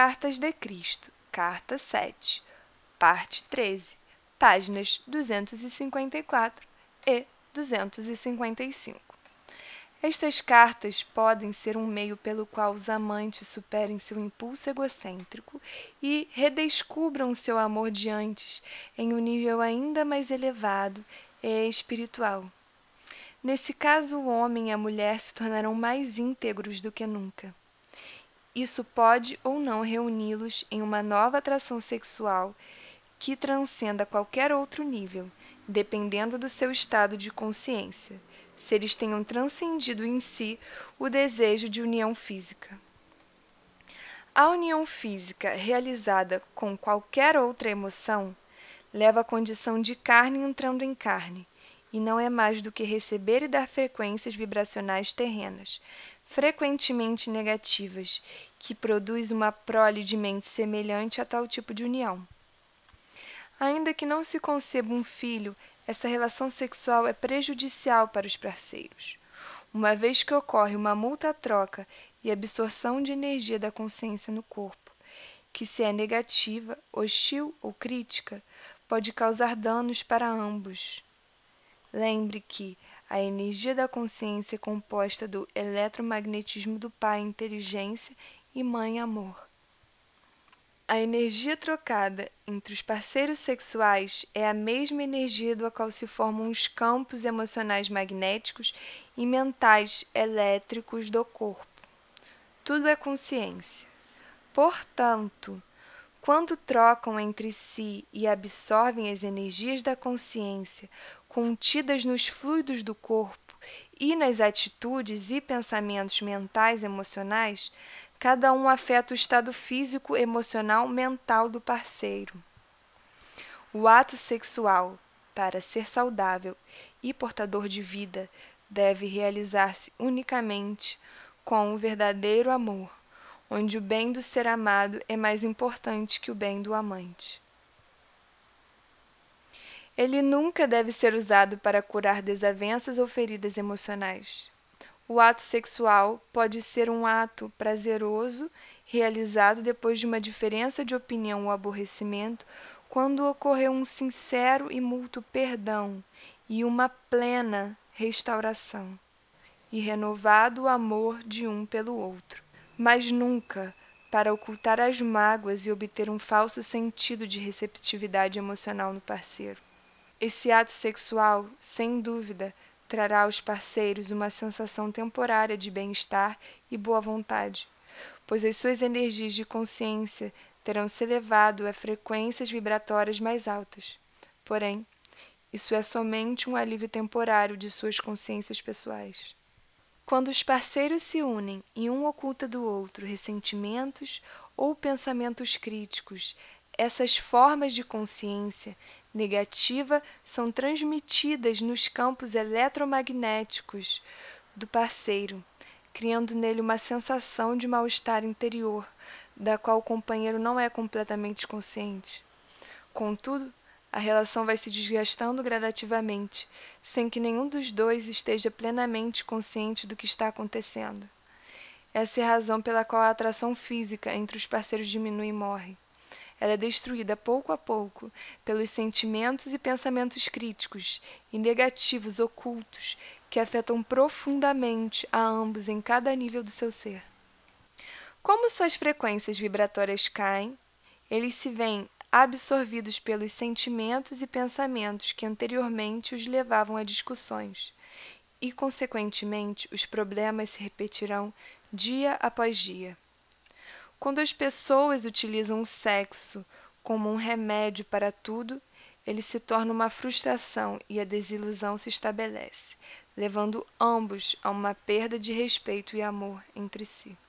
Cartas de Cristo, Carta 7, parte 13, páginas 254 e 255. Estas cartas podem ser um meio pelo qual os amantes superem seu impulso egocêntrico e redescubram seu amor de antes em um nível ainda mais elevado e espiritual. Nesse caso, o homem e a mulher se tornarão mais íntegros do que nunca. Isso pode ou não reuni-los em uma nova atração sexual que transcenda qualquer outro nível, dependendo do seu estado de consciência se eles tenham transcendido em si o desejo de união física. A união física realizada com qualquer outra emoção leva à condição de carne entrando em carne, e não é mais do que receber e dar frequências vibracionais terrenas, frequentemente negativas, que produz uma prole de mente semelhante a tal tipo de união. Ainda que não se conceba um filho essa relação sexual é prejudicial para os parceiros, uma vez que ocorre uma multa-troca e absorção de energia da consciência no corpo, que, se é negativa, hostil ou crítica, pode causar danos para ambos. Lembre que a energia da consciência é composta do eletromagnetismo do pai inteligência e mãe amor. A energia trocada entre os parceiros sexuais é a mesma energia do qual se formam os campos emocionais magnéticos e mentais elétricos do corpo. Tudo é consciência. Portanto, quando trocam entre si e absorvem as energias da consciência contidas nos fluidos do corpo e nas atitudes e pensamentos mentais emocionais, Cada um afeta o estado físico, emocional, mental do parceiro. O ato sexual, para ser saudável e portador de vida, deve realizar-se unicamente com o verdadeiro amor, onde o bem do ser amado é mais importante que o bem do amante. Ele nunca deve ser usado para curar desavenças ou feridas emocionais. O ato sexual pode ser um ato prazeroso realizado depois de uma diferença de opinião ou aborrecimento, quando ocorreu um sincero e mútuo perdão e uma plena restauração, e renovado o amor de um pelo outro, mas nunca para ocultar as mágoas e obter um falso sentido de receptividade emocional no parceiro. Esse ato sexual, sem dúvida, trará aos parceiros uma sensação temporária de bem-estar e boa vontade, pois as suas energias de consciência terão se elevado a frequências vibratórias mais altas. Porém, isso é somente um alívio temporário de suas consciências pessoais. Quando os parceiros se unem e um oculta do outro ressentimentos ou pensamentos críticos, essas formas de consciência negativa são transmitidas nos campos eletromagnéticos do parceiro, criando nele uma sensação de mal-estar interior, da qual o companheiro não é completamente consciente. Contudo, a relação vai se desgastando gradativamente, sem que nenhum dos dois esteja plenamente consciente do que está acontecendo. Essa é a razão pela qual a atração física entre os parceiros diminui e morre. Ela é destruída pouco a pouco pelos sentimentos e pensamentos críticos e negativos ocultos que afetam profundamente a ambos em cada nível do seu ser. Como suas frequências vibratórias caem, eles se veem absorvidos pelos sentimentos e pensamentos que anteriormente os levavam a discussões, e, consequentemente, os problemas se repetirão dia após dia. Quando as pessoas utilizam o sexo como um remédio para tudo, ele se torna uma frustração e a desilusão se estabelece, levando ambos a uma perda de respeito e amor entre si.